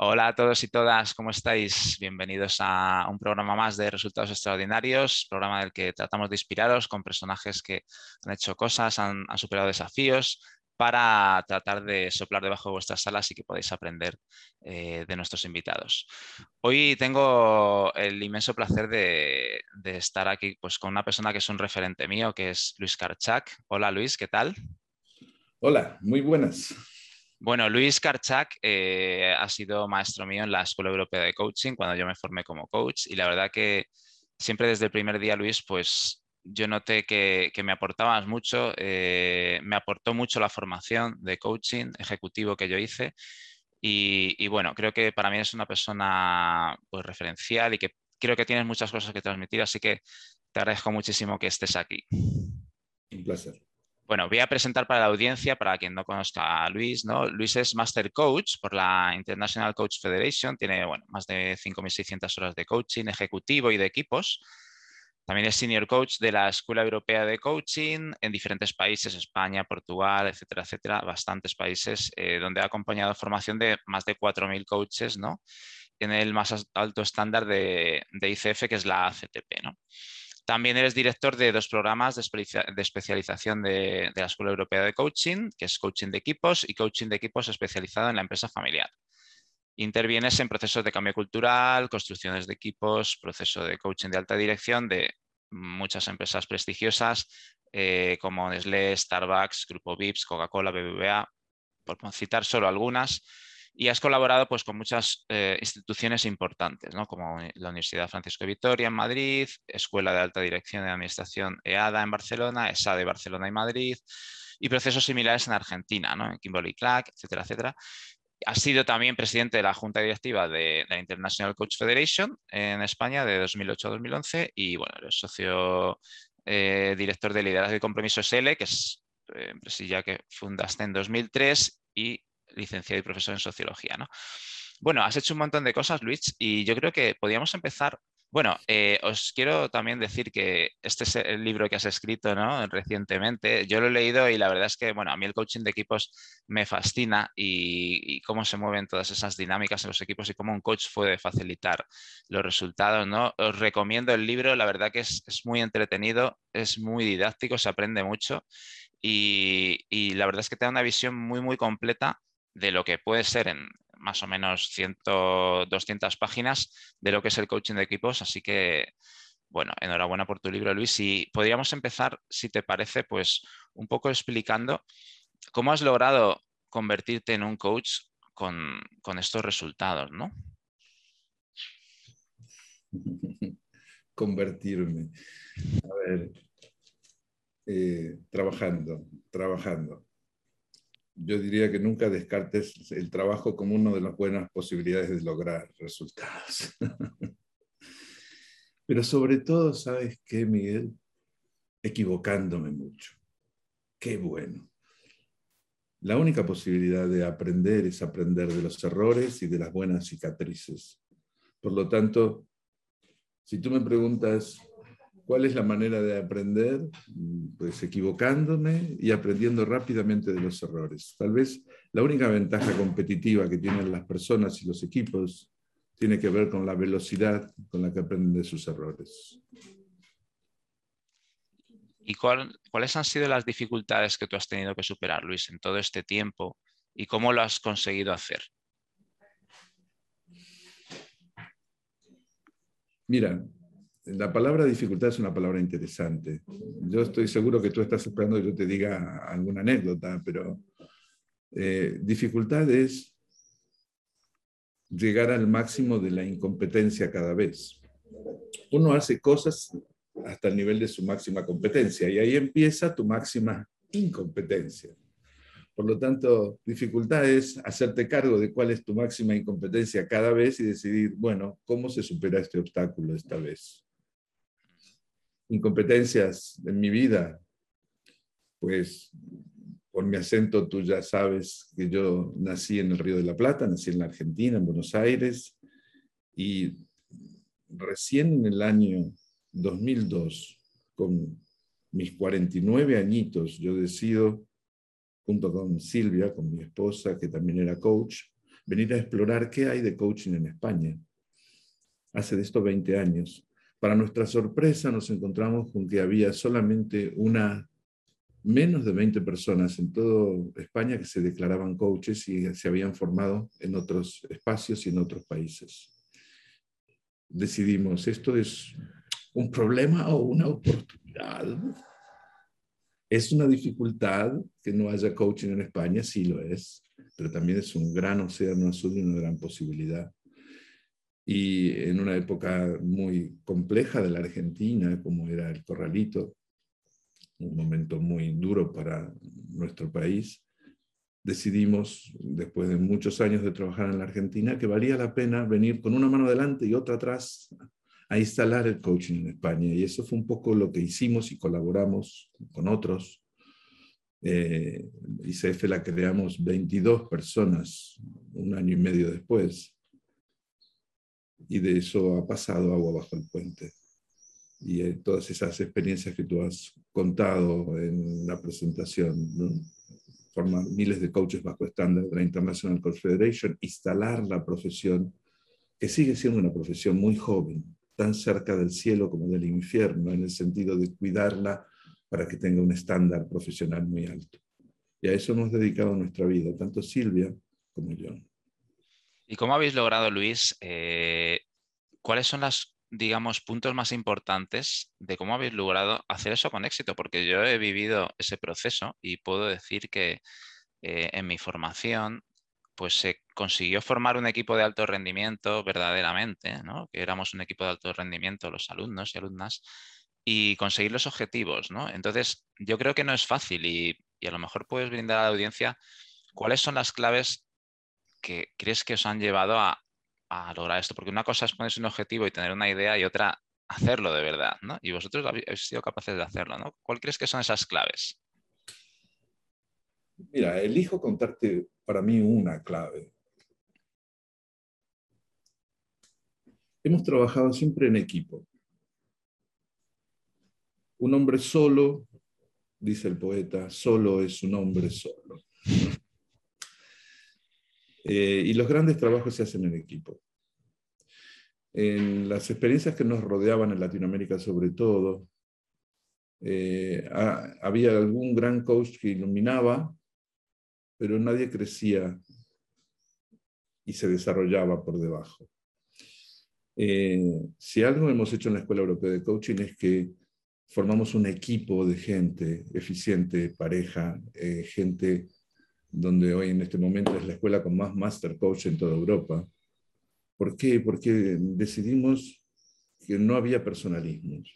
Hola a todos y todas, ¿cómo estáis? Bienvenidos a un programa más de Resultados Extraordinarios, programa del que tratamos de inspiraros con personajes que han hecho cosas, han, superado desafíos para tratar de soplar debajo de vuestras salas y que podáis aprender eh, de nuestros invitados. Hoy tengo el inmenso placer de, estar aquí pues, con una persona que es un referente mío, que es Luis Karchak. Hola Luis, ¿qué tal? Hola, muy buenas. Bueno, Luis Karchak eh, ha sido maestro mío en la Escuela Europea de Coaching cuando yo me formé como coach y la verdad que siempre desde el primer día, Luis, pues yo noté que, me aportabas mucho, eh, me aportó mucho la formación de coaching ejecutivo que yo hice y, bueno, creo que para mí es una persona pues, referencial y que creo que tienes muchas cosas que transmitir, así que te agradezco muchísimo que estés aquí. Un placer. Bueno, voy a presentar para la audiencia, para quien no conozca a Luis, ¿no? Luis es Master Coach por la International Coach Federation, tiene bueno, más de 5.600 horas de coaching ejecutivo y de equipos. También es Senior Coach de la Escuela Europea de Coaching en diferentes países, España, Portugal, etcétera, etcétera, bastantes países, eh, donde ha acompañado formación de más de 4.000 coaches, ¿no? El más alto estándar de, de ICF, que es la ACTP, ¿no? También eres director de dos programas de, especialización de, la Escuela Europea de Coaching, que es Coaching de Equipos y Coaching de Equipos especializado en la empresa familiar. Intervienes en procesos de cambio cultural, construcciones de equipos, proceso de coaching de alta dirección de muchas empresas prestigiosas eh, como Nestlé, Starbucks, Grupo Vips, Coca-Cola, BBVA, por citar solo algunas y has colaborado pues, con muchas eh, instituciones importantes, como la Universidad Francisco de Vitoria en Madrid, Escuela de Alta Dirección de Administración EADA en Barcelona, ESA de Barcelona y Madrid, y procesos similares en Argentina, ¿no? en Kimberly Clark, etcétera, etcétera. Has sido también presidente de la Junta Directiva de, la International Coach Federation en España de 2008 a 2011 y bueno, eres socio eh, director de Liderazgo y Compromiso SL, que es eh, empresa que fundaste en 2003 y licenciado y profesor en sociología, ¿no? Bueno, has hecho un montón de cosas, Luis, y yo creo que podríamos empezar. Bueno, eh, os quiero también decir que este es el libro que has escrito ¿no? recientemente. Yo lo he leído y la verdad es que, bueno, a mí el coaching de equipos me fascina y, cómo se mueven todas esas dinámicas en los equipos y cómo un coach puede facilitar los resultados, ¿no? Os recomiendo el libro, la verdad que es, muy entretenido, es muy didáctico, se aprende mucho y, y la verdad es que te da una visión muy, muy completa de lo que puede ser en más o menos 100, 200 páginas de lo que es el coaching de equipos. Así que, bueno, enhorabuena por tu libro, Luis. Y podríamos empezar, si te parece, pues un poco explicando cómo has logrado convertirte en un coach con, estos resultados, ¿no? Convertirme. A ver, eh, trabajando, trabajando yo diría que nunca descartes el trabajo como una de las buenas posibilidades de lograr resultados. Pero sobre todo, ¿sabes qué, Miguel? Equivocándome mucho. Qué bueno. La única posibilidad de aprender es aprender de los errores y de las buenas cicatrices. Por lo tanto, si tú me preguntas, ¿Cuál es la manera de aprender? Pues equivocándome y aprendiendo rápidamente de los errores. Tal vez la única ventaja competitiva que tienen las personas y los equipos tiene que ver con la velocidad con la que aprenden de sus errores. ¿Y cuáles han sido las dificultades que tú has tenido que superar, Luis, en todo este tiempo? ¿Y cómo lo has conseguido hacer? Mira, la palabra dificultad es una palabra interesante. Yo estoy seguro que tú estás esperando que yo te diga alguna anécdota, pero eh, dificultad es llegar al máximo de la incompetencia cada vez. Uno hace cosas hasta el nivel de su máxima competencia y ahí empieza tu máxima incompetencia. Por lo tanto, dificultad es hacerte cargo de cuál es tu máxima incompetencia cada vez y decidir, bueno, ¿cómo se supera este obstáculo esta vez? Incompetencias en mi vida, pues por mi acento tú ya sabes que yo nací en el Río de la Plata, nací en la Argentina, en Buenos Aires, y recién en el año 2002, con mis 49 añitos, yo decido, junto con Silvia, con mi esposa, que también era coach, venir a explorar qué hay de coaching en España. Hace de esto 20 años. Para nuestra sorpresa nos encontramos con que había solamente una, menos de 20 personas en toda España que se declaraban coaches y se habían formado en otros espacios y en otros países. Decidimos, ¿esto es un problema o una oportunidad? ¿Es una dificultad que no haya coaching en España? Sí lo es, pero también es un gran océano azul y una gran posibilidad. Y en una época muy compleja de la Argentina, como era el corralito, un momento muy duro para nuestro país, decidimos, después de muchos años de trabajar en la Argentina, que valía la pena venir con una mano adelante y otra atrás a instalar el coaching en España. Y eso fue un poco lo que hicimos y colaboramos con otros. Eh, ICF la creamos 22 personas un año y medio después. Y de eso ha pasado agua bajo el puente. Y eh, todas esas experiencias que tú has contado en la presentación, formar miles de coaches bajo estándar de la International Coach Federation, instalar la profesión, que sigue siendo una profesión muy joven, tan cerca del cielo como del infierno, en el sentido de cuidarla para que tenga un estándar profesional muy alto. Y a eso hemos dedicado nuestra vida, tanto Silvia como yo. ¿Y cómo habéis logrado, Luis? Eh, ¿Cuáles son los, digamos, puntos más importantes de cómo habéis logrado hacer eso con éxito? Porque yo he vivido ese proceso y puedo decir que eh, en mi formación pues se consiguió formar un equipo de alto rendimiento verdaderamente, ¿no? que éramos un equipo de alto rendimiento, los alumnos y alumnas, y conseguir los objetivos. ¿no? Entonces, yo creo que no es fácil y, a lo mejor puedes brindar a la audiencia cuáles son las claves que crees que os han llevado a, lograr esto, porque una cosa es ponerse un objetivo y tener una idea y otra hacerlo de verdad, ¿no? Y vosotros habéis sido capaces de hacerlo, ¿no? ¿Cuál crees que son esas claves? Mira, elijo contarte para mí una clave. Hemos trabajado siempre en equipo. Un hombre solo, dice el poeta, solo es un hombre solo. Eh, y los grandes trabajos se hacen en equipo. En las experiencias que nos rodeaban en Latinoamérica sobre todo, eh, había algún gran coach que iluminaba pero nadie crecía y se desarrollaba por debajo. Eh, si algo hemos hecho en la Escuela Europea de Coaching es que formamos un equipo de gente eficiente, pareja, eh, gente donde hoy en este momento es la escuela con más Master Coach en toda Europa. ¿Por qué? Porque decidimos que no había personalismos,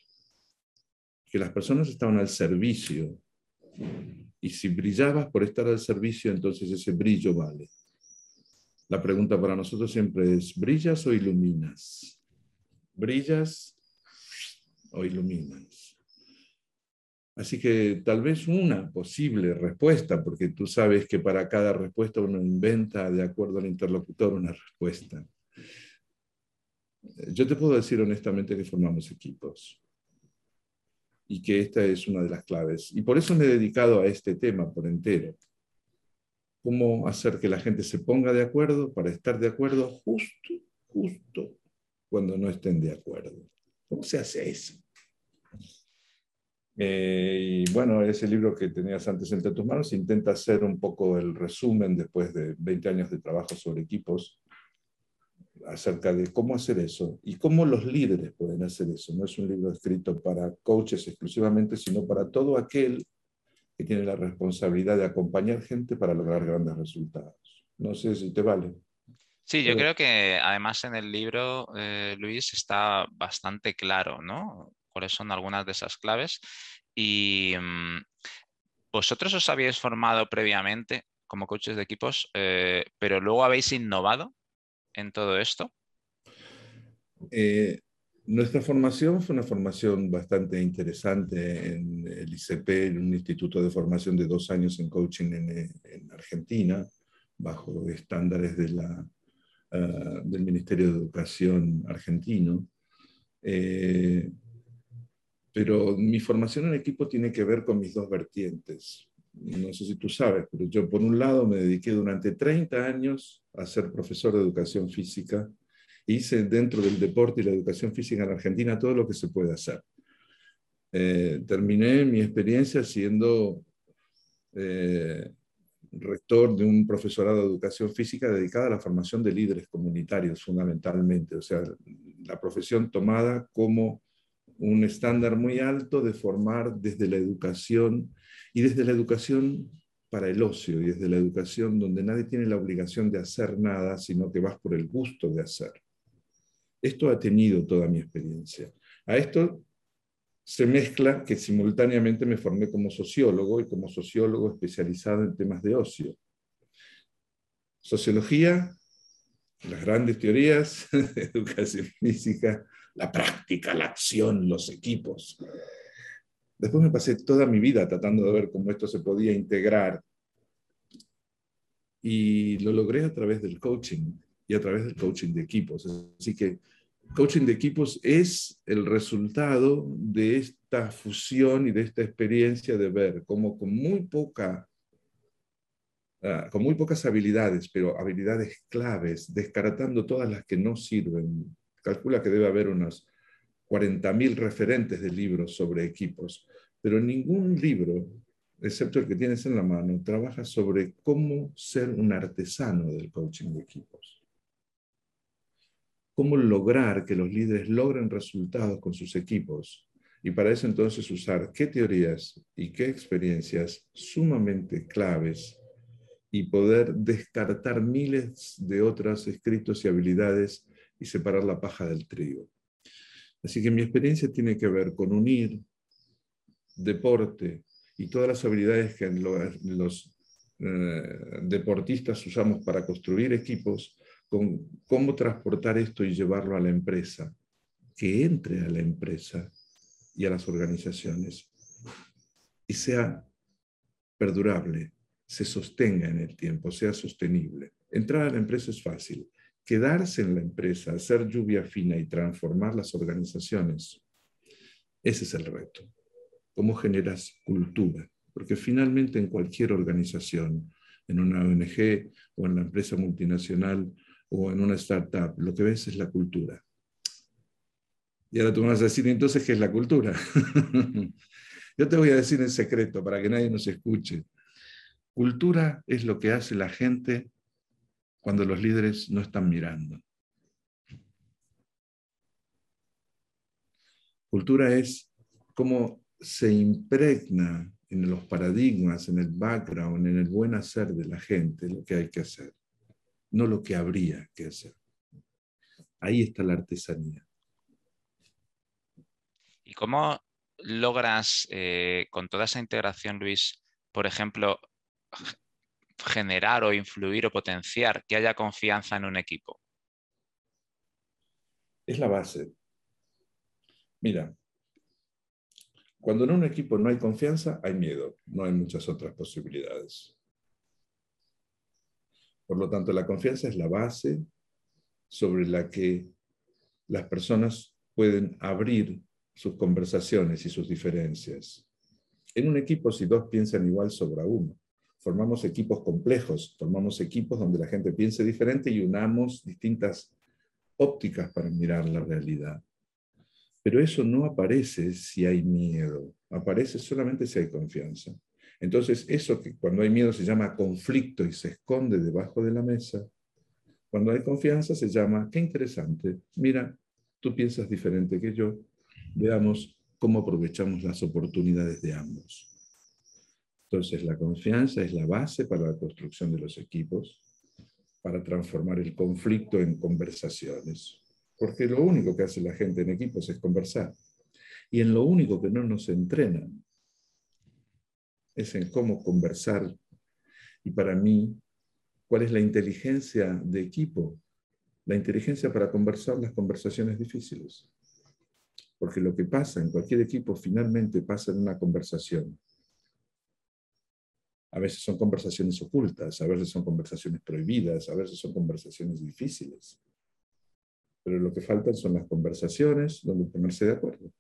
que las personas estaban al servicio y si brillabas por estar al servicio, entonces ese brillo vale. La pregunta para nosotros siempre es, ¿brillas o iluminas? ¿Brillas o iluminas? Así que tal vez una posible respuesta, porque tú sabes que para cada respuesta uno inventa de acuerdo al interlocutor una respuesta. Yo te puedo decir honestamente que formamos equipos y que esta es una de las claves. Y por eso me he dedicado a este tema por entero. Cómo hacer que la gente se ponga de acuerdo para estar de acuerdo justo, justo cuando no estén de acuerdo. ¿Cómo se hace eso? Eh, y bueno, ese libro que tenías antes entre tus manos intenta hacer un poco el resumen después de 20 años de trabajo sobre equipos acerca de cómo hacer eso y cómo los líderes pueden hacer eso. No es un libro escrito para coaches exclusivamente, sino para todo aquel que tiene la responsabilidad de acompañar gente para lograr grandes resultados. No sé si te vale. Sí, yo creo que además en el libro, eh, Luis, está bastante claro, ¿no? Cuáles son algunas de esas claves. Y mm, vosotros os habéis formado previamente como coaches de equipos, eh, pero luego habéis innovado en todo esto? Eh, nuestra formación fue una formación bastante interesante en el ICP, en un instituto de formación de dos años en coaching en, Argentina, bajo estándares ah, del Ministerio de Educación argentino. Eh, pero mi formación en equipo tiene que ver con mis dos vertientes. no sé si tú sabes, pero yo por un lado me dediqué durante 30 años a ser profesor de educación física. Hice dentro del deporte y la educación física en Argentina todo lo que se puede hacer. Eh, terminé mi experiencia siendo eh, rector de un profesorado de educación física dedicado a la formación de líderes comunitarios fundamentalmente, o sea, la profesión tomada como un estándar muy alto de formar desde la educación y desde la educación para el ocio y desde la educación donde nadie tiene la obligación de hacer nada, sino que vas por el gusto de hacer. Esto ha tenido toda mi experiencia. A esto se mezcla que simultáneamente me formé como sociólogo y como sociólogo especializado en temas de ocio. Sociología, las grandes teorías, educación física, la práctica, la acción, los equipos. Después me pasé toda mi vida tratando de ver cómo esto se podía integrar y lo logré a través del coaching y a través del coaching de equipos. Así que coaching de equipos es el resultado de esta fusión y de esta experiencia de ver cómo con muy poca ah, con muy pocas habilidades, pero habilidades claves, descartando todas las que no sirven. Calcula que debe haber unos 40.000 referentes de libros sobre equipos, pero ningún libro, excepto el que tienes en la mano, trabaja sobre cómo ser un artesano del coaching de equipos cómo lograr que los líderes logren resultados con sus equipos. Y para eso entonces usar qué teorías y qué experiencias sumamente claves y poder descartar miles de otros escritos y habilidades y separar la paja del trigo. Así que mi experiencia tiene que ver con unir deporte y todas las habilidades que los eh, deportistas usamos para construir equipos con cómo transportar esto y llevarlo a la empresa, que entre a la empresa y a las organizaciones y sea perdurable, se sostenga en el tiempo, sea sostenible. Entrar a la empresa es fácil. Quedarse en la empresa, hacer lluvia fina y transformar las organizaciones, ese es el reto. ¿Cómo generas cultura? Porque finalmente en cualquier organización, en una ONG o en la empresa multinacional, o en una startup, lo que ves es la cultura. Y ahora tú me vas a decir, entonces, ¿qué es la cultura? Yo te voy a decir en secreto para que nadie nos escuche. Cultura es lo que hace la gente cuando los líderes no están mirando. Cultura es cómo se impregna en los paradigmas, en el background, en el buen hacer de la gente, lo que hay que hacer no lo que habría que hacer. Ahí está la artesanía. ¿Y cómo logras, eh, con toda esa integración, Luis, por ejemplo, generar o influir o potenciar que haya confianza en un equipo? Es la base. Mira, cuando en un equipo no hay confianza, hay miedo, no hay muchas otras posibilidades. Por lo tanto, la confianza es la base sobre la que las personas pueden abrir sus conversaciones y sus diferencias. En un equipo, si dos piensan igual, sobra uno. Formamos equipos complejos, formamos equipos donde la gente piense diferente y unamos distintas ópticas para mirar la realidad. Pero eso no aparece si hay miedo, aparece solamente si hay confianza. Entonces, eso que cuando hay miedo se llama conflicto y se esconde debajo de la mesa, cuando hay confianza se llama, qué interesante, mira, tú piensas diferente que yo, veamos cómo aprovechamos las oportunidades de ambos. Entonces, la confianza es la base para la construcción de los equipos, para transformar el conflicto en conversaciones, porque lo único que hace la gente en equipos es conversar. Y en lo único que no nos entrenan es en cómo conversar. Y para mí, ¿cuál es la inteligencia de equipo? La inteligencia para conversar las conversaciones difíciles. Porque lo que pasa en cualquier equipo finalmente pasa en una conversación. A veces son conversaciones ocultas, a veces son conversaciones prohibidas, a veces son conversaciones difíciles. Pero lo que faltan son las conversaciones donde ponerse de acuerdo.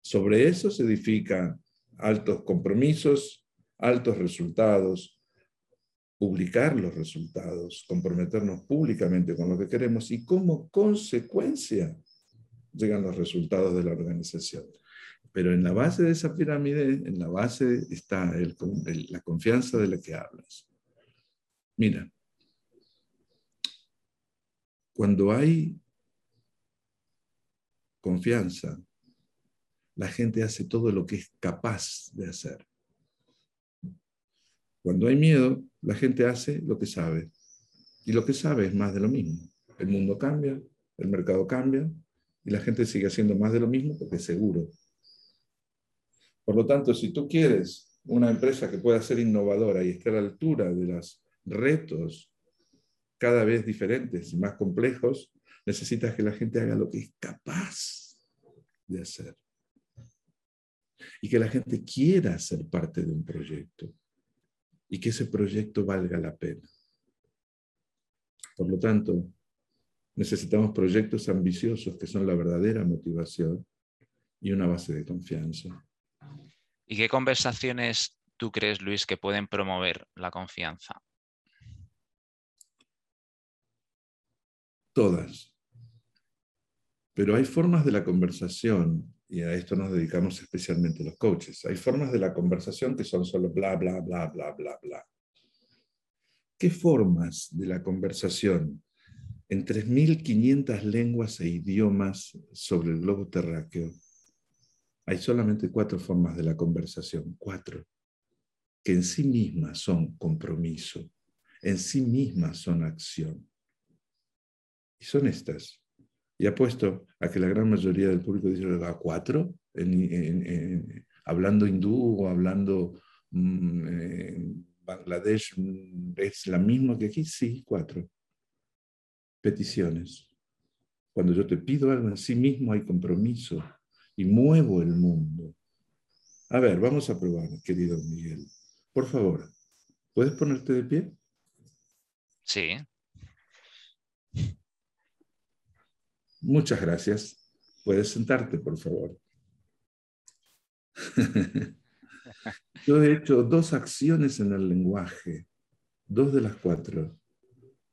Sobre eso se edifica altos compromisos, altos resultados, publicar los resultados, comprometernos públicamente con lo que queremos y como consecuencia llegan los resultados de la organización. Pero en la base de esa pirámide, en la base está la confianza de la que hablas. Mira, cuando hay confianza, la gente hace todo lo que es capaz de hacer. Cuando hay miedo, la gente hace lo que sabe. Y lo que sabe es más de lo mismo. El mundo cambia, el mercado cambia y la gente sigue haciendo más de lo mismo porque es seguro. Por lo tanto, si tú quieres una empresa que pueda ser innovadora y esté a la altura de los retos cada vez diferentes y más complejos, necesitas que la gente haga lo que es capaz de hacer. Y que la gente quiera ser parte de un proyecto y que ese proyecto valga la pena. Por lo tanto, necesitamos proyectos ambiciosos que son la verdadera motivación y una base de confianza. ¿Y qué conversaciones tú crees, Luis, que pueden promover la confianza? Todas. Pero hay formas de la conversación, y a esto nos dedicamos especialmente los coaches, hay formas de la conversación que son solo bla, bla, bla, bla, bla, bla. ¿Qué formas de la conversación en 3.500 lenguas e idiomas sobre el globo terráqueo? Hay solamente cuatro formas de la conversación, cuatro, que en sí mismas son compromiso, en sí mismas son acción. Y son estas. Y apuesto a que la gran mayoría del público dice, ¿a cuatro? hablando hindú o hablando mm, Bangladesh, mm, ¿es la misma que aquí? Sí, cuatro. Peticiones. Cuando yo te pido algo en sí mismo hay compromiso y muevo el mundo. A ver, vamos a probar, querido Miguel. Por favor, ¿puedes ponerte de pie? Sí. Muchas gracias. Puedes sentarte, por favor. Yo he hecho dos acciones en el lenguaje, dos de las cuatro.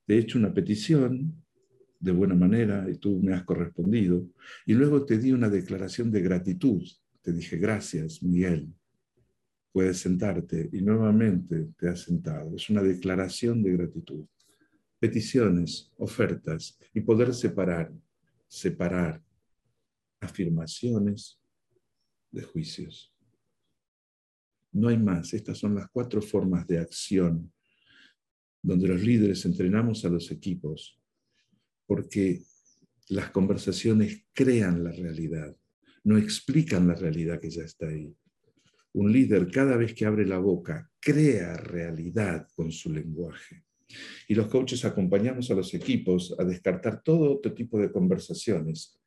He hecho una petición de buena manera y tú me has correspondido. Y luego te di una declaración de gratitud. Te dije, gracias, Miguel. Puedes sentarte y nuevamente te has sentado. Es una declaración de gratitud. Peticiones, ofertas y poder separar separar afirmaciones de juicios. No hay más. Estas son las cuatro formas de acción donde los líderes entrenamos a los equipos, porque las conversaciones crean la realidad, no explican la realidad que ya está ahí. Un líder cada vez que abre la boca crea realidad con su lenguaje. Y los coaches acompañamos a los equipos a descartar todo otro tipo de conversaciones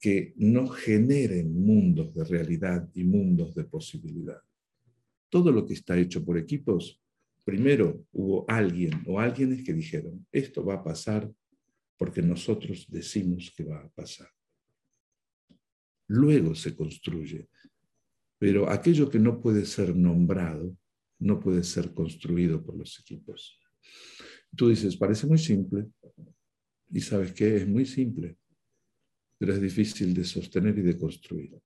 que no generen mundos de realidad y mundos de posibilidad. Todo lo que está hecho por equipos, primero hubo alguien o alguienes que dijeron, esto va a pasar porque nosotros decimos que va a pasar. Luego se construye, pero aquello que no puede ser nombrado no puede ser construido por los equipos. Tú dices, parece muy simple. Y sabes que es muy simple, pero es difícil de sostener y de construir.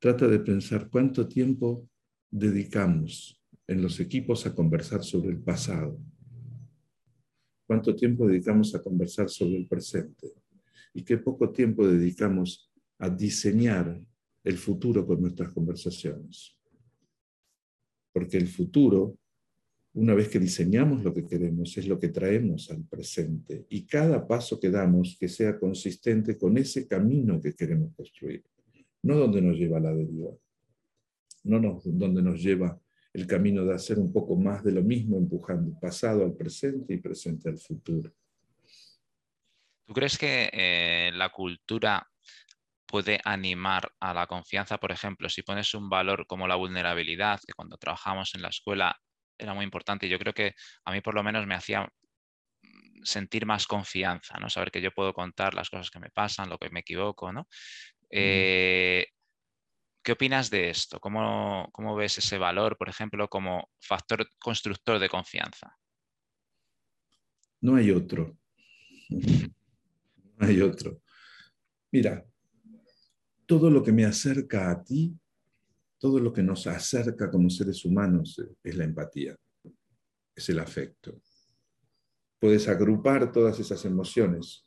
Trata de pensar cuánto tiempo dedicamos en los equipos a conversar sobre el pasado. Cuánto tiempo dedicamos a conversar sobre el presente. Y qué poco tiempo dedicamos a diseñar el futuro con nuestras conversaciones. Porque el futuro una vez que diseñamos lo que queremos, es lo que traemos al presente. Y cada paso que damos que sea consistente con ese camino que queremos construir. No donde nos lleva la deriva. No donde nos lleva el camino de hacer un poco más de lo mismo, empujando pasado al presente y presente al futuro. ¿Tú crees que eh, la cultura puede animar a la confianza? Por ejemplo, si pones un valor como la vulnerabilidad, que cuando trabajamos en la escuela era muy importante. Yo creo que a mí por lo menos me hacía sentir más confianza, ¿no? Saber que yo puedo contar las cosas que me pasan, lo que me equivoco, ¿no? Eh, ¿Qué opinas de esto? ¿Cómo, ¿Cómo, ves ese valor, por ejemplo, como factor constructor de confianza? No hay otro. No hay otro. Mira, todo lo que me acerca a ti, todo lo que nos acerca como seres humanos es la empatía, es el afecto. Puedes agrupar todas esas emociones,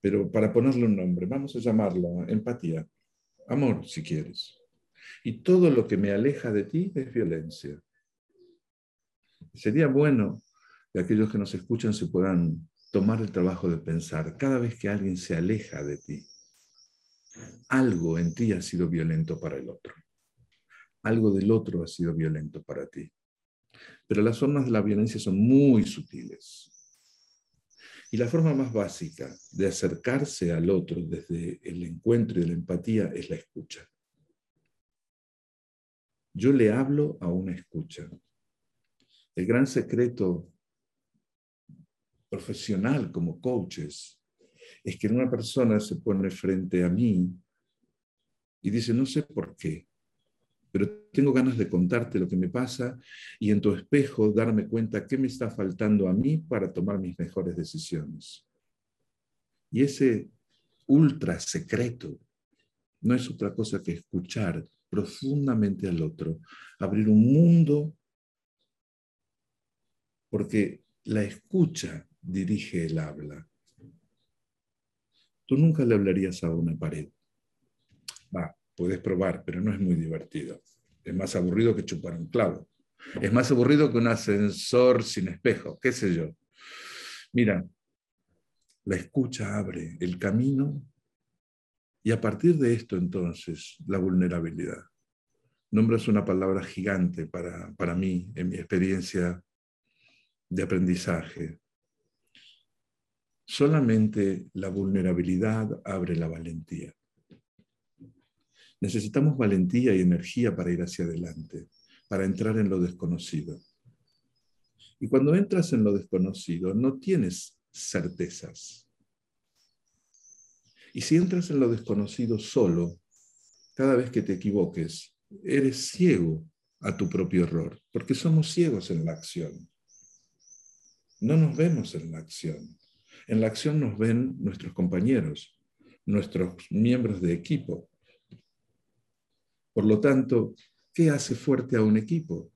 pero para ponerle un nombre, vamos a llamarlo empatía amor si quieres. Y todo lo que me aleja de ti es violencia. Sería bueno que aquellos que nos escuchan se puedan tomar el trabajo de pensar, cada vez que alguien se aleja de ti, algo en ti ha sido violento para el otro. Algo del otro ha sido violento para ti. Pero las formas de la violencia son muy sutiles. Y la forma más básica de acercarse al otro desde el encuentro y la empatía es la escucha. Yo le hablo a una escucha. El gran secreto profesional como coaches es que una persona se pone frente a mí y dice, no sé por qué, pero tengo ganas de contarte lo que me pasa y en tu espejo darme cuenta qué me está faltando a mí para tomar mis mejores decisiones. Y ese ultra secreto no es otra cosa que escuchar profundamente al otro, abrir un mundo, porque la escucha dirige el habla. Tú nunca le hablarías a una pared. Va, Puedes probar, pero no es muy divertido. Es más aburrido que chupar un clavo. Es más aburrido que un ascensor sin espejo, qué sé yo. Mira, la escucha abre el camino y a partir de esto entonces la vulnerabilidad. Nombras una palabra gigante para, para mí en mi experiencia de aprendizaje. Solamente la vulnerabilidad abre la valentía. Necesitamos valentía y energía para ir hacia adelante, para entrar en lo desconocido. Y cuando entras en lo desconocido, no tienes certezas. Y si entras en lo desconocido solo, cada vez que te equivoques, eres ciego a tu propio error, porque somos ciegos en la acción. No nos vemos en la acción. En la acción nos ven nuestros compañeros, nuestros miembros de equipo, por lo tanto, ¿qué hace fuerte a un equipo?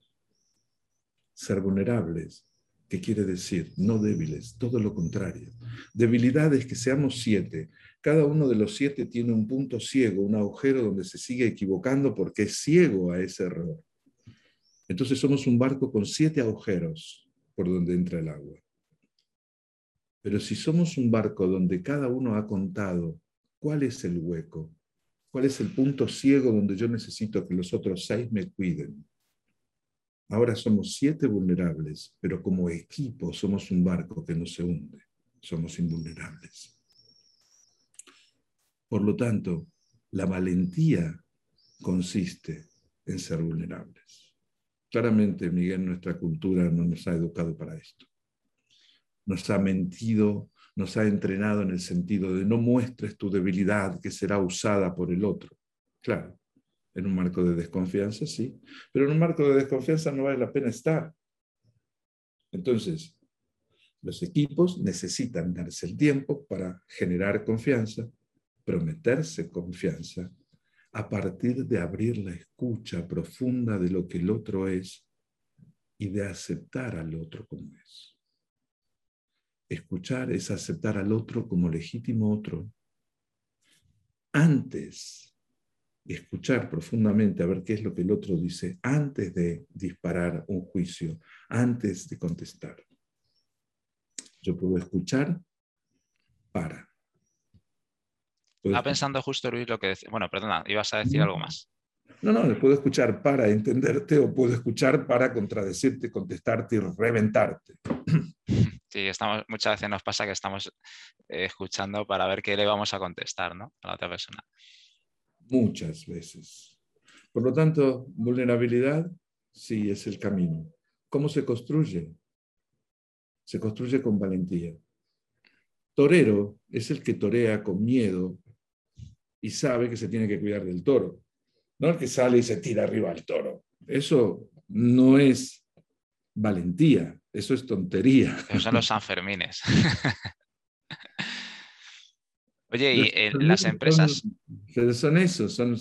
Ser vulnerables. ¿Qué quiere decir? No débiles, todo lo contrario. Debilidad es que seamos siete. Cada uno de los siete tiene un punto ciego, un agujero donde se sigue equivocando porque es ciego a ese error. Entonces somos un barco con siete agujeros por donde entra el agua. Pero si somos un barco donde cada uno ha contado cuál es el hueco, ¿Cuál es el punto ciego donde yo necesito que los otros seis me cuiden? Ahora somos siete vulnerables, pero como equipo somos un barco que no se hunde. Somos invulnerables. Por lo tanto, la valentía consiste en ser vulnerables. Claramente, Miguel, nuestra cultura no nos ha educado para esto. Nos ha mentido nos ha entrenado en el sentido de no muestres tu debilidad que será usada por el otro. Claro, en un marco de desconfianza, sí, pero en un marco de desconfianza no vale la pena estar. Entonces, los equipos necesitan darse el tiempo para generar confianza, prometerse confianza, a partir de abrir la escucha profunda de lo que el otro es y de aceptar al otro como es. Escuchar es aceptar al otro como legítimo otro. Antes de escuchar profundamente a ver qué es lo que el otro dice, antes de disparar un juicio, antes de contestar. Yo puedo escuchar para. Estaba pensando justo, Luis, lo que decía. Bueno, perdona, ibas a decir algo más. No, no, puedo escuchar para entenderte o puedo escuchar para contradecirte, contestarte y reventarte. Sí, estamos, muchas veces nos pasa que estamos eh, escuchando para ver qué le vamos a contestar ¿no? a la otra persona. Muchas veces. Por lo tanto, vulnerabilidad sí es el camino. ¿Cómo se construye? Se construye con valentía. Torero es el que torea con miedo y sabe que se tiene que cuidar del toro. no el que sale y se tira arriba al toro. Eso no es valentía, eso es tontería. Esos son los Sanfermines. Oye, y eh, las empresas. Son, esos, son,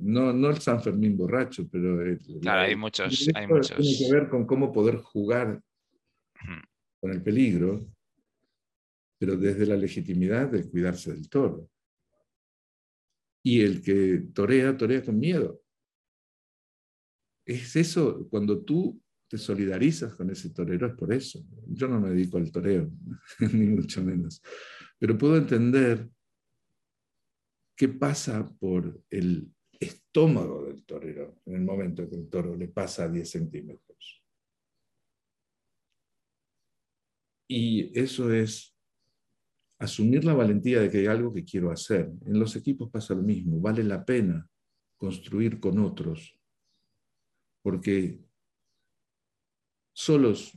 no, no, el San Fermín borracho, pero. claro, hay muchos, hay muchos. Tiene que ver con cómo poder jugar con el peligro, pero desde la legitimidad de cuidarse del toro. Y el que torea, torea con miedo. Es eso, cuando tú te solidarizas con ese torero, es por eso. Yo no me dedico al toreo, ni mucho menos. Pero puedo entender qué pasa por el estómago del torero en el momento que el toro le pasa a 10 centímetros. Y eso es asumir la valentía de que hay algo que quiero hacer. En los equipos pasa lo mismo, vale la pena construir con otros, porque solos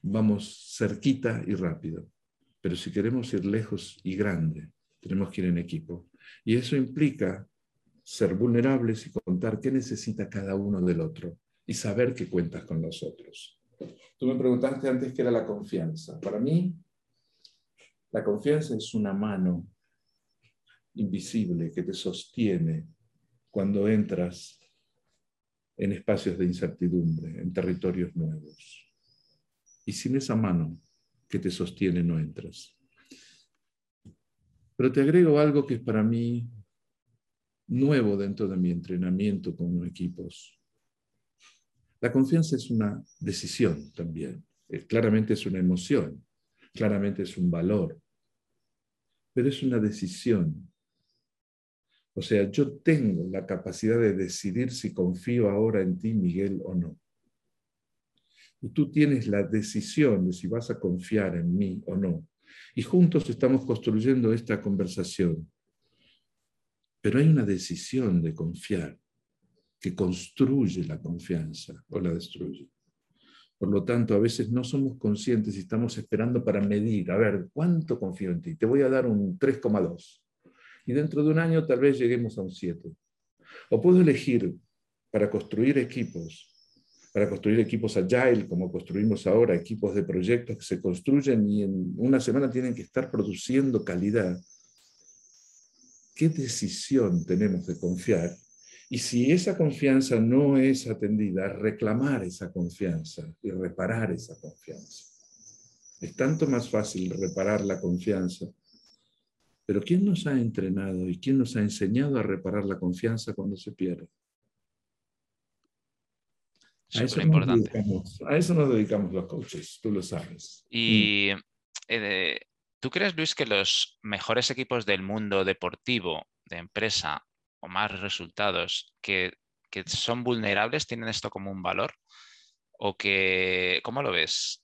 vamos cerquita y rápido, pero si queremos ir lejos y grande, tenemos que ir en equipo. Y eso implica ser vulnerables y contar qué necesita cada uno del otro y saber que cuentas con los otros. Tú me preguntaste antes qué era la confianza. Para mí, la confianza es una mano invisible que te sostiene cuando entras en espacios de incertidumbre, en territorios nuevos. Y sin esa mano que te sostiene no entras. Pero te agrego algo que es para mí nuevo dentro de mi entrenamiento con equipos. La confianza es una decisión también. Eh, claramente es una emoción, claramente es un valor, pero es una decisión. O sea, yo tengo la capacidad de decidir si confío ahora en ti, Miguel, o no. Y tú tienes la decisión de si vas a confiar en mí o no. Y juntos estamos construyendo esta conversación. Pero hay una decisión de confiar que construye la confianza o la destruye. Por lo tanto, a veces no somos conscientes y estamos esperando para medir, a ver, ¿cuánto confío en ti? Te voy a dar un 3,2. Y dentro de un año tal vez lleguemos a un 7. O puedo elegir para construir equipos para construir equipos agile, como construimos ahora, equipos de proyectos que se construyen y en una semana tienen que estar produciendo calidad. ¿Qué decisión tenemos de confiar? Y si esa confianza no es atendida, reclamar esa confianza y reparar esa confianza. Es tanto más fácil reparar la confianza. Pero ¿quién nos ha entrenado y quién nos ha enseñado a reparar la confianza cuando se pierde? A eso, importante. a eso nos dedicamos los coaches, tú lo sabes. Y mm. eh, ¿tú crees, Luis, que los mejores equipos del mundo deportivo, de empresa o más resultados, que, que son vulnerables, tienen esto como un valor? ¿O que, cómo lo ves?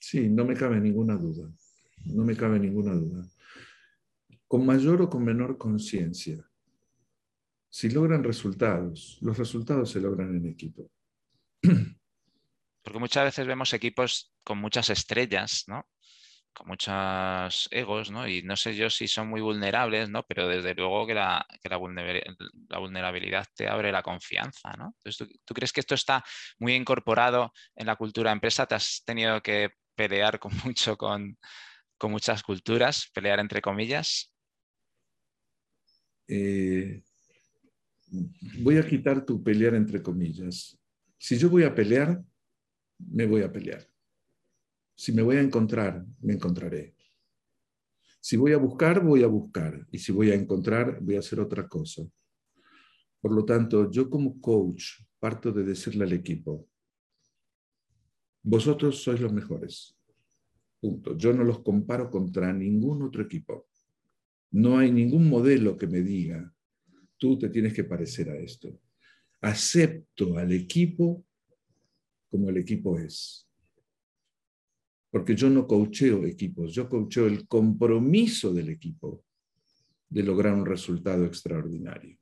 Sí, no me cabe ninguna duda. No me cabe ninguna duda. Con mayor o con menor conciencia si logran resultados, los resultados se logran en equipo. Porque muchas veces vemos equipos con muchas estrellas, ¿no? Con muchos egos, ¿no? Y no sé yo si son muy vulnerables, ¿no? Pero desde luego que la, vulnerabilidad te abre la confianza, ¿no? Entonces, ¿tú, crees que esto está muy incorporado en la cultura empresa? ¿Te has tenido que pelear con mucho con, con muchas culturas, pelear entre comillas? Eh, voy a quitar tu pelear entre comillas. Si yo voy a pelear, me voy a pelear. Si me voy a encontrar, me encontraré. Si voy a buscar, voy a buscar. Y si voy a encontrar, voy a hacer otra cosa. Por lo tanto, yo como coach parto de decirle al equipo, vosotros sois los mejores. Punto. Yo no los comparo contra ningún otro equipo. No hay ningún modelo que me diga tú te tienes que parecer a esto. Acepto al equipo como el equipo es. Porque yo no coacheo equipos, yo coacheo el compromiso del equipo de lograr un resultado extraordinario.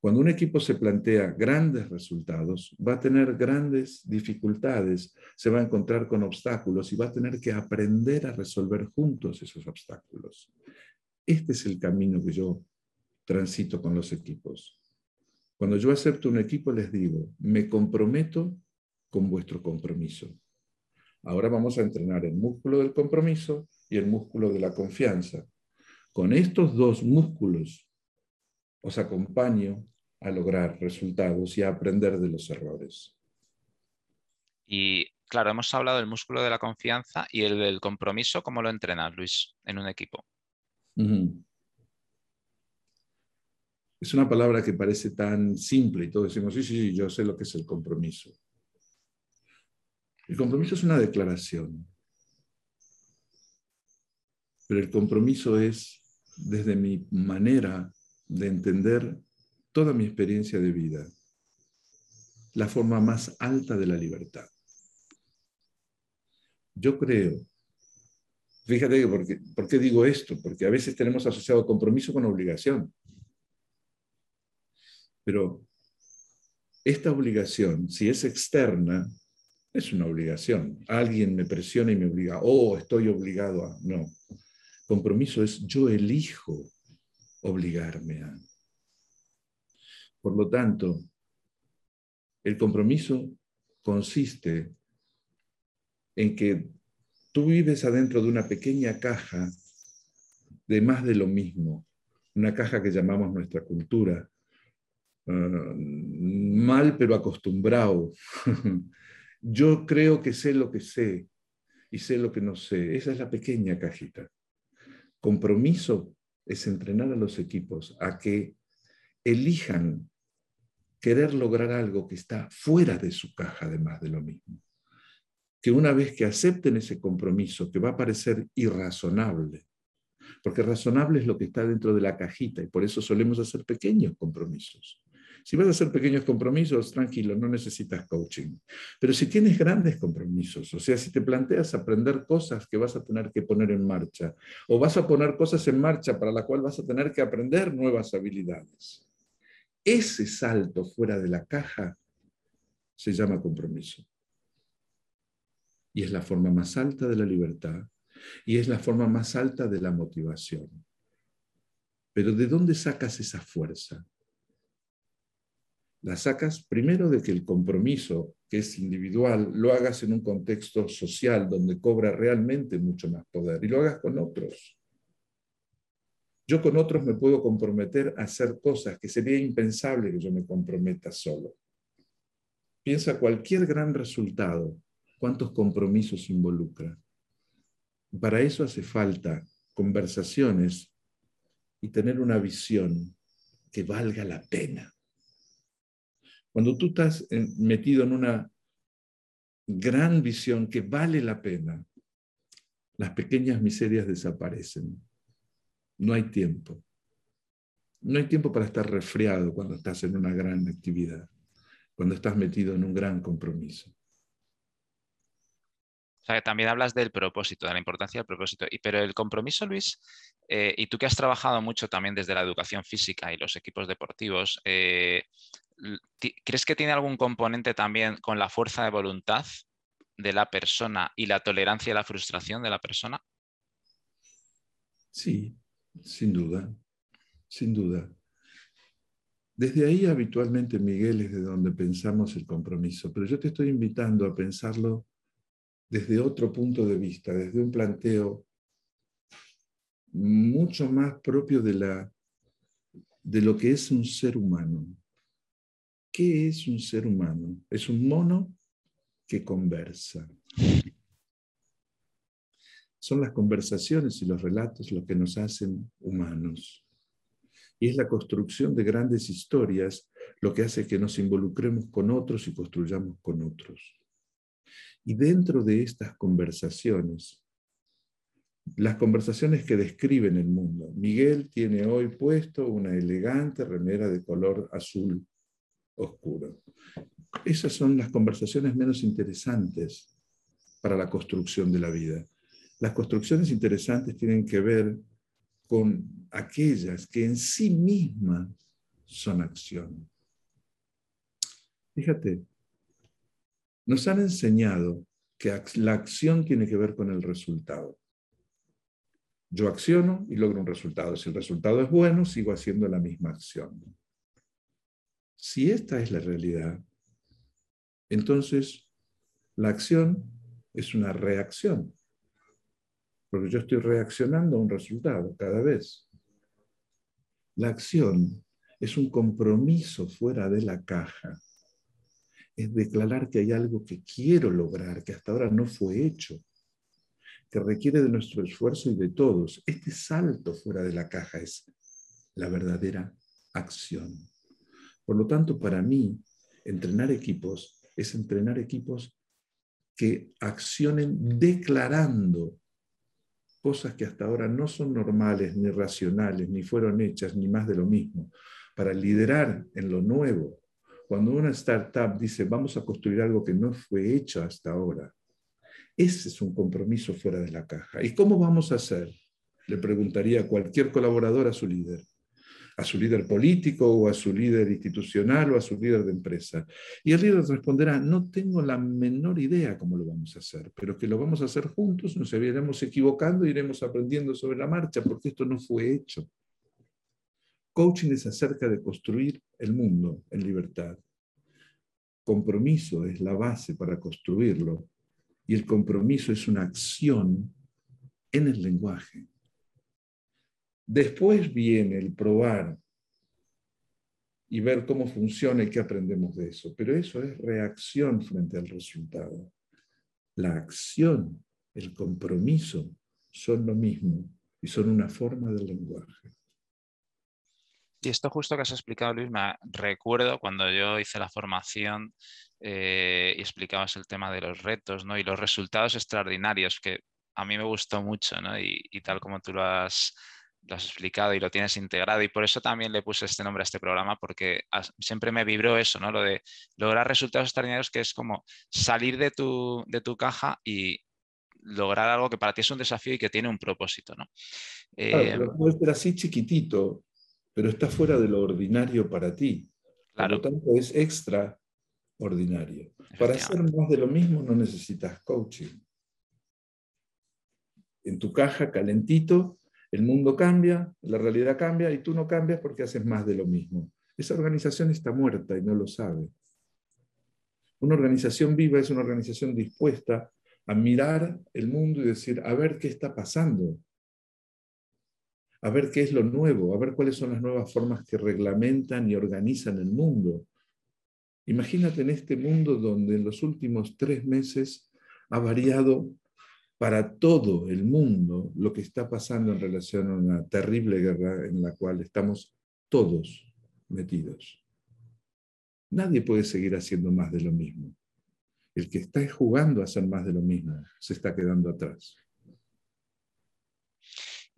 Cuando un equipo se plantea grandes resultados, va a tener grandes dificultades, se va a encontrar con obstáculos y va a tener que aprender a resolver juntos esos obstáculos. Este es el camino que yo transito con los equipos. Cuando yo acepto un equipo, les digo, me comprometo con vuestro compromiso. Ahora vamos a entrenar el músculo del compromiso y el músculo de la confianza. Con estos dos músculos os acompaño a lograr resultados y a aprender de los errores. Y claro, hemos hablado del músculo de la confianza y el del compromiso. ¿Cómo lo entrenas, Luis, en un equipo? Es una palabra que parece tan simple y todos decimos, sí, sí, sí, yo sé lo que es el compromiso. El compromiso es una declaración, pero el compromiso es, desde mi manera de entender toda mi experiencia de vida, la forma más alta de la libertad. Yo creo, fíjate que por qué digo esto, porque a veces tenemos asociado compromiso con obligación. Pero esta obligación, si es externa, es una obligación. Alguien me presiona y me obliga, oh, estoy obligado a... No, compromiso es yo elijo obligarme a. Por lo tanto, el compromiso consiste en que tú vives adentro de una pequeña caja de más de lo mismo, una caja que llamamos nuestra cultura, ah, mal pero acostumbrado. Yo creo que sé lo que sé y sé lo que no sé. Esa es la pequeña cajita. Compromiso es entrenar a los equipos a que elijan querer lograr algo que está fuera de su caja, además de lo mismo. Que una vez que acepten ese compromiso, que va a parecer irrazonable, porque razonable es lo que está dentro de la cajita y por eso solemos hacer pequeños compromisos. Si vas a hacer pequeños compromisos, tranquilo, no necesitas coaching. Pero si tienes grandes compromisos, o sea, si te planteas aprender cosas que vas a tener que poner en marcha, o vas a poner cosas en marcha para la cual vas a tener que aprender nuevas habilidades, ese salto fuera de la caja se llama compromiso. Y es la forma más alta de la libertad y es la forma más alta de la motivación. Pero ¿de dónde sacas esa fuerza? La sacas primero de que el compromiso, que es individual, lo hagas en un contexto social donde cobra realmente mucho más poder y lo hagas con otros. Yo con otros me puedo comprometer a hacer cosas que sería impensable que yo me comprometa solo. Piensa cualquier gran resultado, cuántos compromisos involucra. Para eso hace falta conversaciones y tener una visión que valga la pena. Cuando tú estás metido en una gran visión que vale la pena, las pequeñas miserias desaparecen no hay tiempo. No hay tiempo para estar resfriado cuando estás en una gran actividad, cuando estás metido en un gran compromiso. También hablas del propósito, de la importancia del propósito. Y, pero el compromiso, Luis, eh, y tú que has trabajado mucho también desde la educación física y los equipos deportivos, eh, ¿crees que tiene algún componente también con la fuerza de voluntad de la persona y la tolerancia a la frustración de la persona? Sí, sin duda, sin duda. Desde ahí habitualmente, Miguel, es de donde pensamos el compromiso, pero yo te estoy invitando a pensarlo desde otro punto de vista, desde un planteo mucho más propio de, la, de lo que es un ser humano. ¿Qué es un ser humano? Es un mono que conversa. Son las conversaciones y los relatos lo que nos hacen humanos. Y es la construcción de grandes historias lo que hace que nos involucremos con otros y construyamos con otros. Y dentro de estas conversaciones, las conversaciones que describen el mundo. Miguel tiene hoy puesto una elegante remera de color azul oscuro. Esas son las conversaciones menos interesantes para la construcción de la vida. Las construcciones interesantes tienen que ver con aquellas que en sí mismas son acción. Fíjate, nos han enseñado que la acción tiene que ver con el resultado. Yo acciono y logro un resultado. Si el resultado es bueno, sigo haciendo la misma acción. Si esta es la realidad, entonces la acción es una reacción, porque yo estoy reaccionando a un resultado cada vez. La acción es un compromiso fuera de la caja. Es declarar que hay algo que quiero lograr, que hasta ahora no fue hecho, que requiere de nuestro esfuerzo y de todos. Este salto fuera de la caja es la verdadera acción. Por lo tanto, para mí, entrenar equipos es entrenar equipos que accionen declarando cosas que hasta ahora no son normales, ni racionales, ni fueron hechas, ni más de lo mismo, para liderar en lo nuevo. Cuando una startup dice, vamos a construir algo que no fue hecho hasta ahora, ese es un compromiso fuera de la caja. ¿Y cómo vamos a hacer? Le preguntaría cualquier colaborador a su líder a su líder político o a su líder institucional o a su líder de empresa. Y el líder responderá, no tengo la menor idea cómo lo vamos a hacer, pero que lo vamos a hacer juntos, nos iremos equivocando, iremos aprendiendo sobre la marcha, porque esto no fue hecho. Coaching es acerca de construir el mundo en libertad. Compromiso es la base para construirlo y el compromiso es una acción en el lenguaje. Después viene el probar y ver cómo funciona y qué aprendemos de eso. Pero eso es reacción frente al resultado. La acción, el compromiso son lo mismo y son una forma del lenguaje. Y esto justo que has explicado, Luis, me recuerdo cuando yo hice la formación eh, y explicabas el tema de los retos ¿no? y los resultados extraordinarios, que a mí me gustó mucho, ¿no? y, y tal como tú lo has lo has explicado y lo tienes integrado y por eso también le puse este nombre a este programa porque siempre me vibró eso, ¿no? Lo de lograr resultados extraordinarios que es como salir de tu, de tu caja y lograr algo que para ti es un desafío y que tiene un propósito, ¿no? Claro, eh, puede ser así chiquitito, pero está fuera de lo ordinario para ti. Claro. Por lo tanto, es extraordinario. Para hacer más de lo mismo no necesitas coaching. En tu caja, calentito, el mundo cambia, la realidad cambia y tú no cambias porque haces más de lo mismo. Esa organización está muerta y no lo sabe. Una organización viva es una organización dispuesta a mirar el mundo y decir, a ver qué está pasando, a ver qué es lo nuevo, a ver cuáles son las nuevas formas que reglamentan y organizan el mundo. Imagínate en este mundo donde en los últimos tres meses ha variado para todo el mundo lo que está pasando en relación a una terrible guerra en la cual estamos todos metidos. Nadie puede seguir haciendo más de lo mismo. El que está jugando a hacer más de lo mismo se está quedando atrás.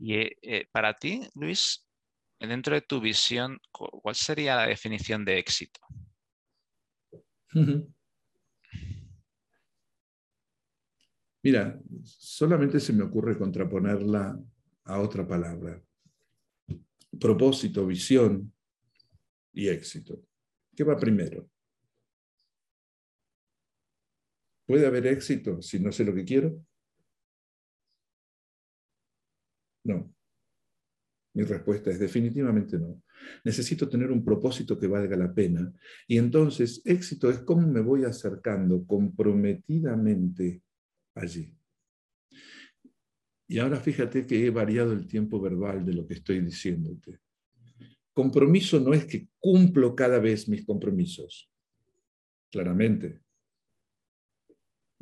Y eh, eh, para ti, Luis, dentro de tu visión, ¿cuál sería la definición de éxito? Mira, solamente se me ocurre contraponerla a otra palabra. Propósito, visión y éxito. ¿Qué va primero? ¿Puede haber éxito si no sé lo que quiero? No. Mi respuesta es definitivamente no. Necesito tener un propósito que valga la pena. Y entonces, éxito es cómo me voy acercando comprometidamente allí. Y ahora fíjate que he variado el tiempo verbal de lo que estoy diciéndote. Compromiso no es que cumplo cada vez mis compromisos. Claramente.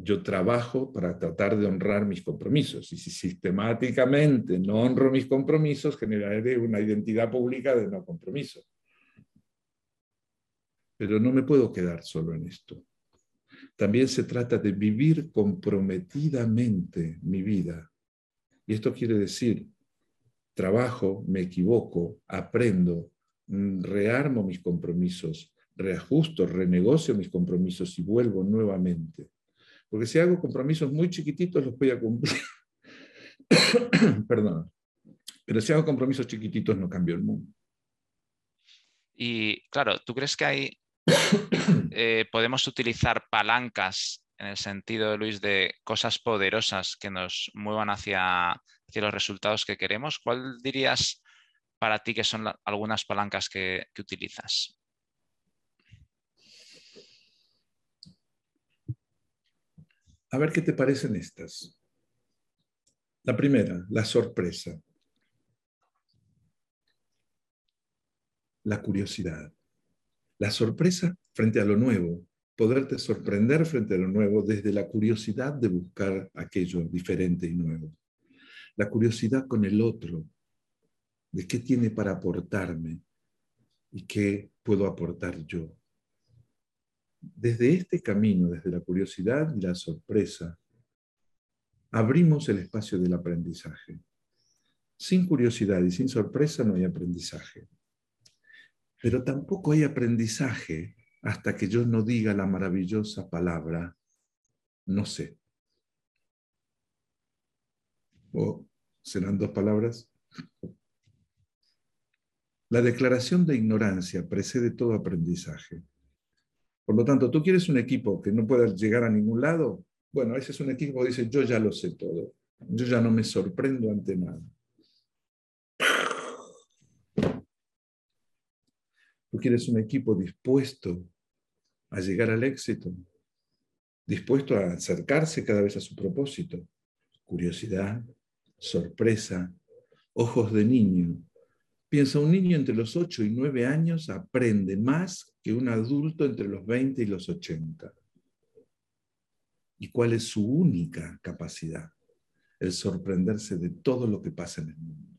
Yo trabajo para tratar de honrar mis compromisos y si sistemáticamente no honro mis compromisos, generaré una identidad pública de no compromiso. Pero no me puedo quedar solo en esto. También se trata de vivir comprometidamente mi vida. Y esto quiere decir, trabajo, me equivoco, aprendo, mm, rearmo mis compromisos, reajusto, renegocio mis compromisos y vuelvo nuevamente. Porque si hago compromisos muy chiquititos, los voy a cumplir. Perdón. Pero si hago compromisos chiquititos, no cambio el mundo. Y claro, ¿tú crees que hay eh, podemos utilizar palancas en el sentido, Luis, de cosas poderosas que nos muevan hacia, hacia los resultados que queremos. ¿Cuál dirías para ti que son algunas palancas que, utilizas? A ver qué te parecen estas. La primera, la sorpresa. La curiosidad. La sorpresa frente a lo nuevo. Poderte sorprender frente a lo nuevo desde la curiosidad de buscar aquello diferente y nuevo. La curiosidad con el otro, de qué tiene para aportarme y qué puedo aportar yo. Desde este camino, desde la curiosidad y la sorpresa, abrimos el espacio del aprendizaje. Sin curiosidad y sin sorpresa no hay aprendizaje. Pero tampoco hay aprendizaje hasta que yo no diga la maravillosa palabra no sé. ¿O serán dos palabras? La declaración de ignorancia precede todo aprendizaje. Por lo tanto, tú quieres un equipo que no pueda llegar a ningún lado. Bueno, ese es un equipo que dice, yo ya lo sé todo. Yo ya no me sorprendo ante nada. Tú quieres un equipo dispuesto a llegar al éxito, dispuesto a acercarse cada vez a su propósito. Curiosidad, sorpresa, ojos de niño. Piensa, un niño entre los 8 y 9 años aprende más que un adulto entre los 20 y los 80. ¿Y cuál es su única capacidad? El sorprenderse de todo lo que pasa en el mundo.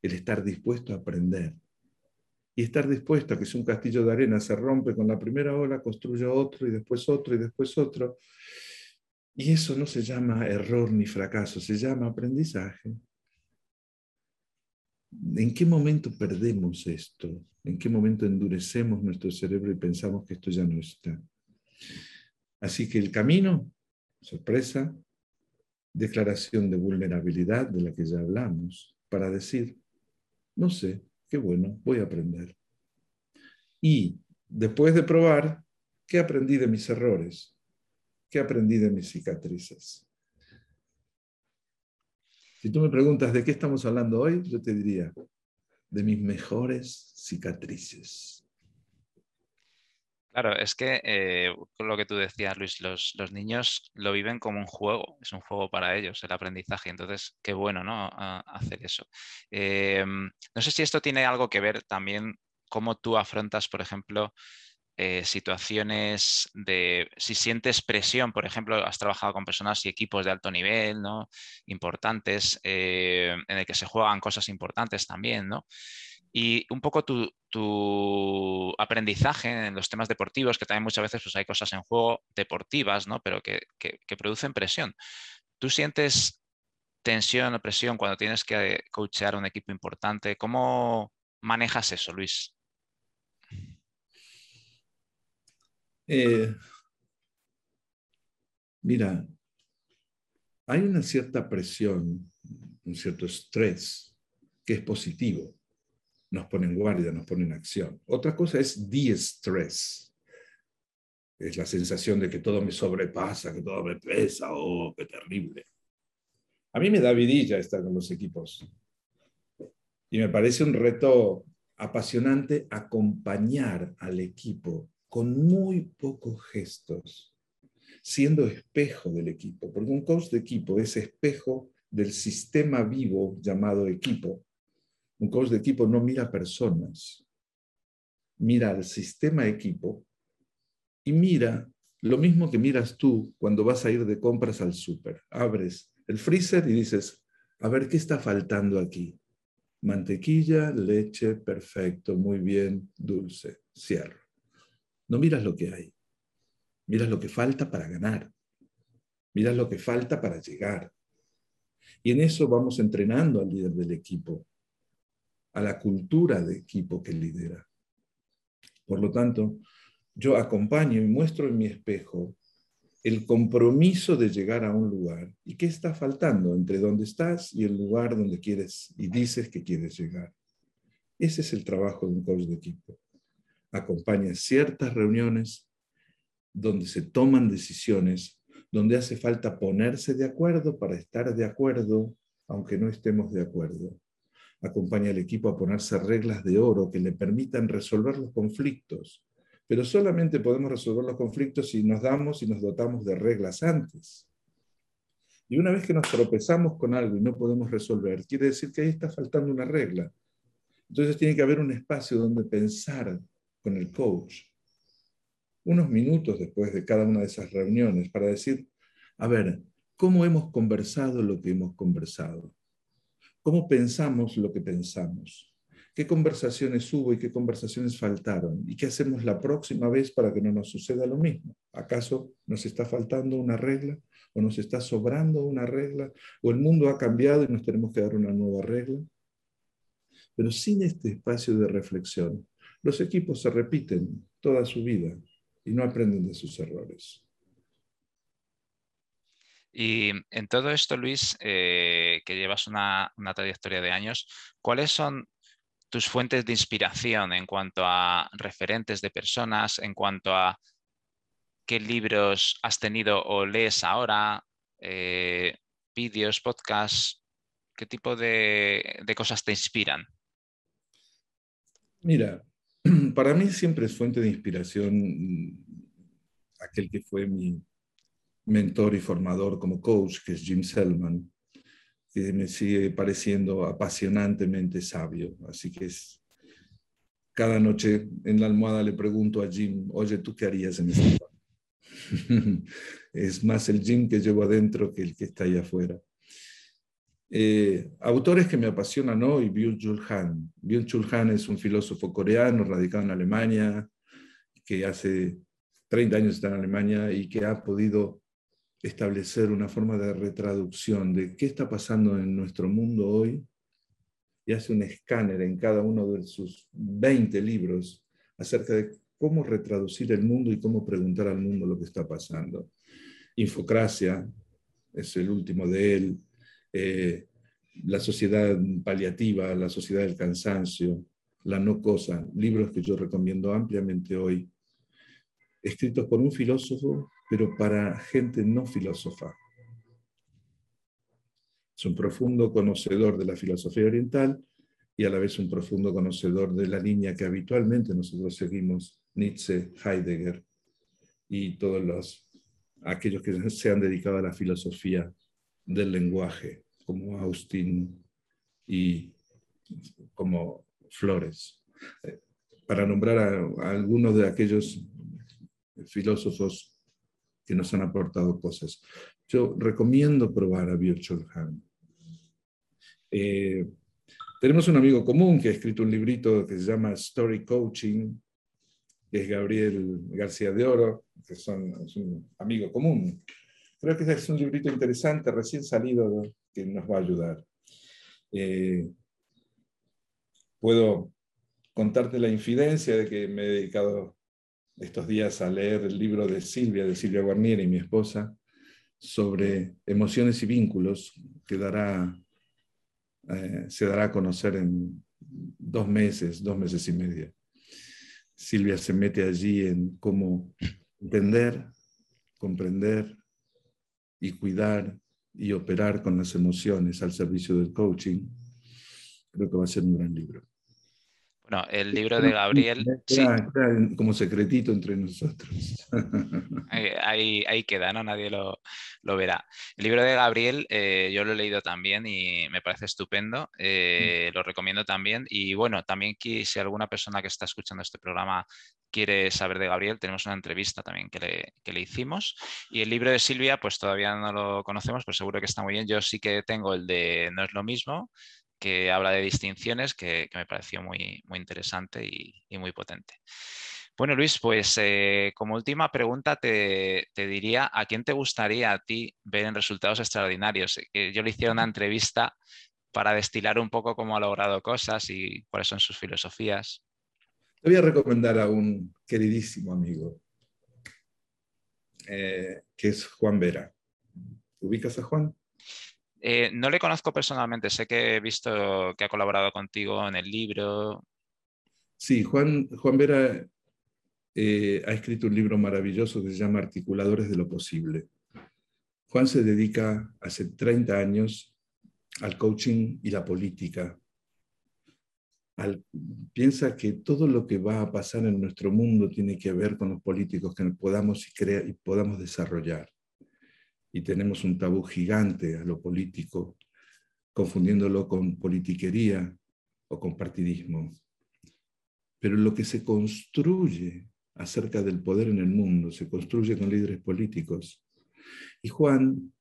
El estar dispuesto a aprender. Y estar dispuesto a que si un castillo de arena se rompe con la primera ola, construya otro y después otro y después otro. Y eso no se llama error ni fracaso, se llama aprendizaje. ¿En qué momento perdemos esto? ¿En qué momento endurecemos nuestro cerebro y pensamos que esto ya no está? Así que el camino, sorpresa, declaración de vulnerabilidad de la que ya hablamos, para decir, no sé, qué bueno, voy a aprender. Y después de probar, ¿qué aprendí de mis errores? ¿Qué aprendí de mis cicatrices? Si tú me preguntas de qué estamos hablando hoy, yo te diría de mis mejores cicatrices. Claro, es que eh, lo que tú decías, Luis, los, niños lo viven como un juego, es un juego para ellos, el aprendizaje. Entonces, qué bueno, ¿no? hacer eso. Em, no sé si esto tiene algo que ver también cómo tú afrontas, por ejemplo, eh, situaciones de, si sientes presión, por ejemplo, has trabajado con personas y equipos de alto nivel, ¿no? Importantes, eh, en el que se juegan cosas importantes también, ¿no? Y un poco tu, aprendizaje en los temas deportivos, que también muchas veces pues, hay cosas en juego deportivas, ¿no? Pero que, que producen presión. ¿Tú sientes tensión o presión cuando tienes que coachear un equipo importante? ¿Cómo manejas eso, Luis? Eh, mira, hay una cierta presión, un cierto estrés que es positivo. Nos pone en guardia, nos pone en acción. Otra cosa es de-estrés. Es la sensación de que todo me sobrepasa, que todo me pesa, oh, qué terrible. A mí me da vidilla estar con los equipos. Y me parece un reto apasionante acompañar al equipo con muy pocos gestos, siendo espejo del equipo, porque un coach de equipo es espejo del sistema vivo llamado equipo. Un coach de equipo no mira personas, mira al sistema equipo y mira lo mismo que miras tú cuando vas a ir de compras al súper. Abres el freezer y dices, a ver, ¿qué está faltando aquí? Mantequilla, leche, perfecto, muy bien, dulce, cierro. No miras lo que hay, miras lo que falta para ganar, miras lo que falta para llegar. Y en eso vamos entrenando al líder del equipo, a la cultura de equipo que lidera. Por lo tanto, yo acompaño y muestro en mi espejo el compromiso de llegar a un lugar y qué está faltando entre donde estás y el lugar donde quieres y dices que quieres llegar. Ese es el trabajo de un coach de equipo acompaña ciertas reuniones donde se toman decisiones, donde hace falta ponerse de acuerdo para estar de acuerdo, aunque no estemos de acuerdo. Acompaña al equipo a ponerse reglas de oro que le permitan resolver los conflictos, pero solamente podemos resolver los conflictos si nos damos y nos dotamos de reglas antes. Y una vez que nos tropezamos con algo y no podemos resolver, quiere decir que ahí está faltando una regla. Entonces tiene que haber un espacio donde pensar con el coach, unos minutos después de cada una de esas reuniones, para decir, a ver, ¿cómo hemos conversado lo que hemos conversado? ¿Cómo pensamos lo que pensamos? ¿Qué conversaciones hubo y qué conversaciones faltaron? ¿Y qué hacemos la próxima vez para que no nos suceda lo mismo? ¿Acaso nos está faltando una regla? ¿O nos está sobrando una regla? ¿O el mundo ha cambiado y nos tenemos que dar una nueva regla? Pero sin este espacio de reflexión, los equipos se repiten toda su vida y no aprenden de sus errores. Y en todo esto, Luis, eh, que llevas una, trayectoria de años, ¿cuáles son tus fuentes de inspiración en cuanto a referentes de personas, en cuanto a qué libros has tenido o lees ahora, eh, vídeos, podcasts, qué tipo de, cosas te inspiran? Mira, para mí siempre es fuente de inspiración mm, aquel que fue mi mentor y formador como coach, que es Jim Selman, que me sigue pareciendo apasionantemente sabio. Así que es, cada noche en la almohada le pregunto a Jim, oye, ¿tú qué harías en este es más el Jim que llevo adentro que el que está allá afuera. Eh, autores que me apasionan hoy, Byung-Chul Han. Byung-Chul Han es un filósofo coreano radicado en Alemania, que hace 30 años está en Alemania y que ha podido establecer una forma de retraducción de qué está pasando en nuestro mundo hoy y hace un escáner en cada uno de sus 20 libros acerca de cómo retraducir el mundo y cómo preguntar al mundo lo que está pasando. Infocracia es el último de él, eh, la sociedad paliativa, la sociedad del cansancio, la no cosa, libros que yo recomiendo ampliamente hoy, escritos por un filósofo, pero para gente no filósofa. Es un profundo conocedor de la filosofía oriental y a la vez un profundo conocedor de la línea que habitualmente nosotros seguimos, Nietzsche, Heidegger y todos los, aquellos que se han dedicado a la filosofía del lenguaje, como Austin y como Flores. Eh, para nombrar a, algunos de aquellos filósofos que nos han aportado cosas. Yo recomiendo probar a Han. Eh, tenemos un amigo común que ha escrito un librito que se llama Story Coaching, que es Gabriel García de Oro, que son, es un amigo común. Creo que es un librito interesante, recién salido, que nos va a ayudar. Eh, puedo contarte la infidencia de que me he dedicado estos días a leer el libro de Silvia, de Silvia Guarnieri, y mi esposa, sobre emociones y vínculos, que dará, eh, se dará a conocer en dos meses, dos meses y medio. Silvia se mete allí en cómo entender, comprender y cuidar y operar con las emociones al servicio del coaching. Creo que va a ser un gran libro. Bueno, el libro de Gabriel. Sí. Como secretito entre nosotros. Ahí, ahí, queda, ¿no? Nadie lo, lo, verá. El libro de Gabriel eh, yo lo he leído también y me parece estupendo. Eh, lo recomiendo también. Y bueno, también si alguna persona que está escuchando este programa quiere saber de Gabriel, tenemos una entrevista también que le, que le, hicimos. Y el libro de Silvia, pues todavía no lo conocemos, pero seguro que está muy bien. Yo sí que tengo el de No es lo mismo, que habla de distinciones, que, me pareció muy, muy interesante y, muy potente. Bueno, Luis, pues eh, como última pregunta te, diría, ¿a quién te gustaría a ti ver en resultados extraordinarios? Que yo le hiciera una entrevista para destilar un poco cómo ha logrado cosas y cuáles son sus filosofías. Te voy a recomendar a un queridísimo amigo, eh, que es Juan Vera. ¿Ubicas a Juan? Eh, no le conozco personalmente, sé que he visto que ha colaborado contigo en el libro. Sí, Juan, Juan Vera eh, ha escrito un libro maravilloso que se llama Articuladores de lo Posible. Juan se dedica hace 30 años al coaching y la política. Piensa que todo lo que va a pasar en nuestro mundo tiene que ver con los políticos que podamos y, y podamos desarrollar. Y tenemos un tabú gigante a lo político, confundiéndolo con politiquería o con partidismo. Pero lo que se construye acerca del poder en el mundo se construye con líderes políticos. Y Juan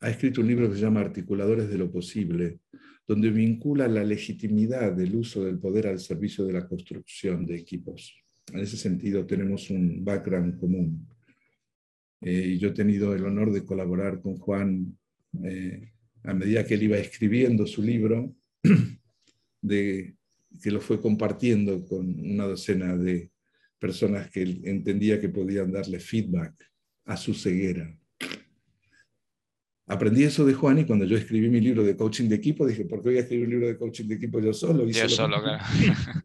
ha escrito un libro que se llama Articuladores de lo Posible, donde vincula la legitimidad del uso del poder al servicio de la construcción de equipos. En ese sentido, tenemos un background común. Eh, y yo he tenido el honor de colaborar con Juan eh, a medida que él iba escribiendo su libro, de, que lo fue compartiendo con una docena de personas que él entendía que podían darle feedback a su ceguera. Aprendí eso de Juan y cuando yo escribí mi libro de coaching de equipo, dije, ¿por qué voy a escribir un libro de coaching de equipo yo solo? yo solo, claro.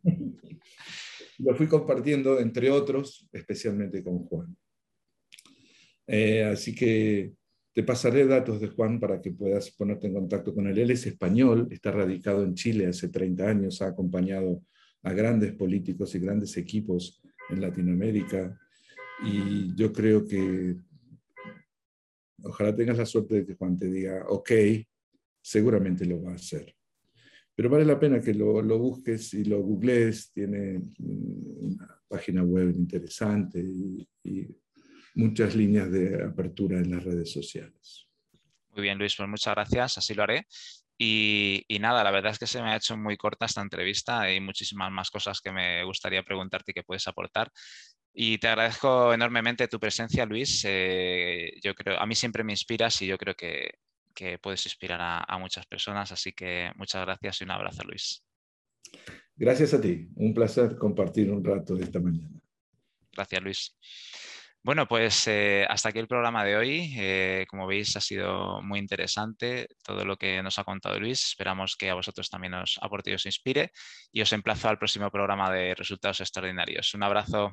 Lo fui compartiendo, entre otros, especialmente con Juan. Eh, así que te pasaré datos de Juan para que puedas ponerte en contacto con él. Él es español, está radicado en Chile hace 30 años, ha acompañado a grandes políticos y grandes equipos en Latinoamérica y yo creo que Ojalá tengas la suerte de que Juan te diga, ok, seguramente lo va a hacer. Pero vale la pena que lo, busques y lo googlees. Tiene una página web interesante y, muchas líneas de apertura en las redes sociales. Muy bien, Luis, pues muchas gracias, así lo haré. Y, y, nada, la verdad es que se me ha hecho muy corta esta entrevista. Hay muchísimas más cosas que me gustaría preguntarte y que puedes aportar. Y te agradezco enormemente tu presencia, Luis. Eh, yo creo, a mí siempre me inspiras y yo creo que, puedes inspirar a, muchas personas. Así que muchas gracias y un abrazo, Luis. Gracias a ti. Un placer compartir un rato de esta mañana. Gracias, Luis. Bueno, pues eh, hasta aquí el programa de hoy. Eh, como veis, ha sido muy interesante todo lo que nos ha contado Luis. Esperamos que a vosotros también os aporte y os inspire. Y os emplazo al próximo programa de Resultados Extraordinarios. Un abrazo.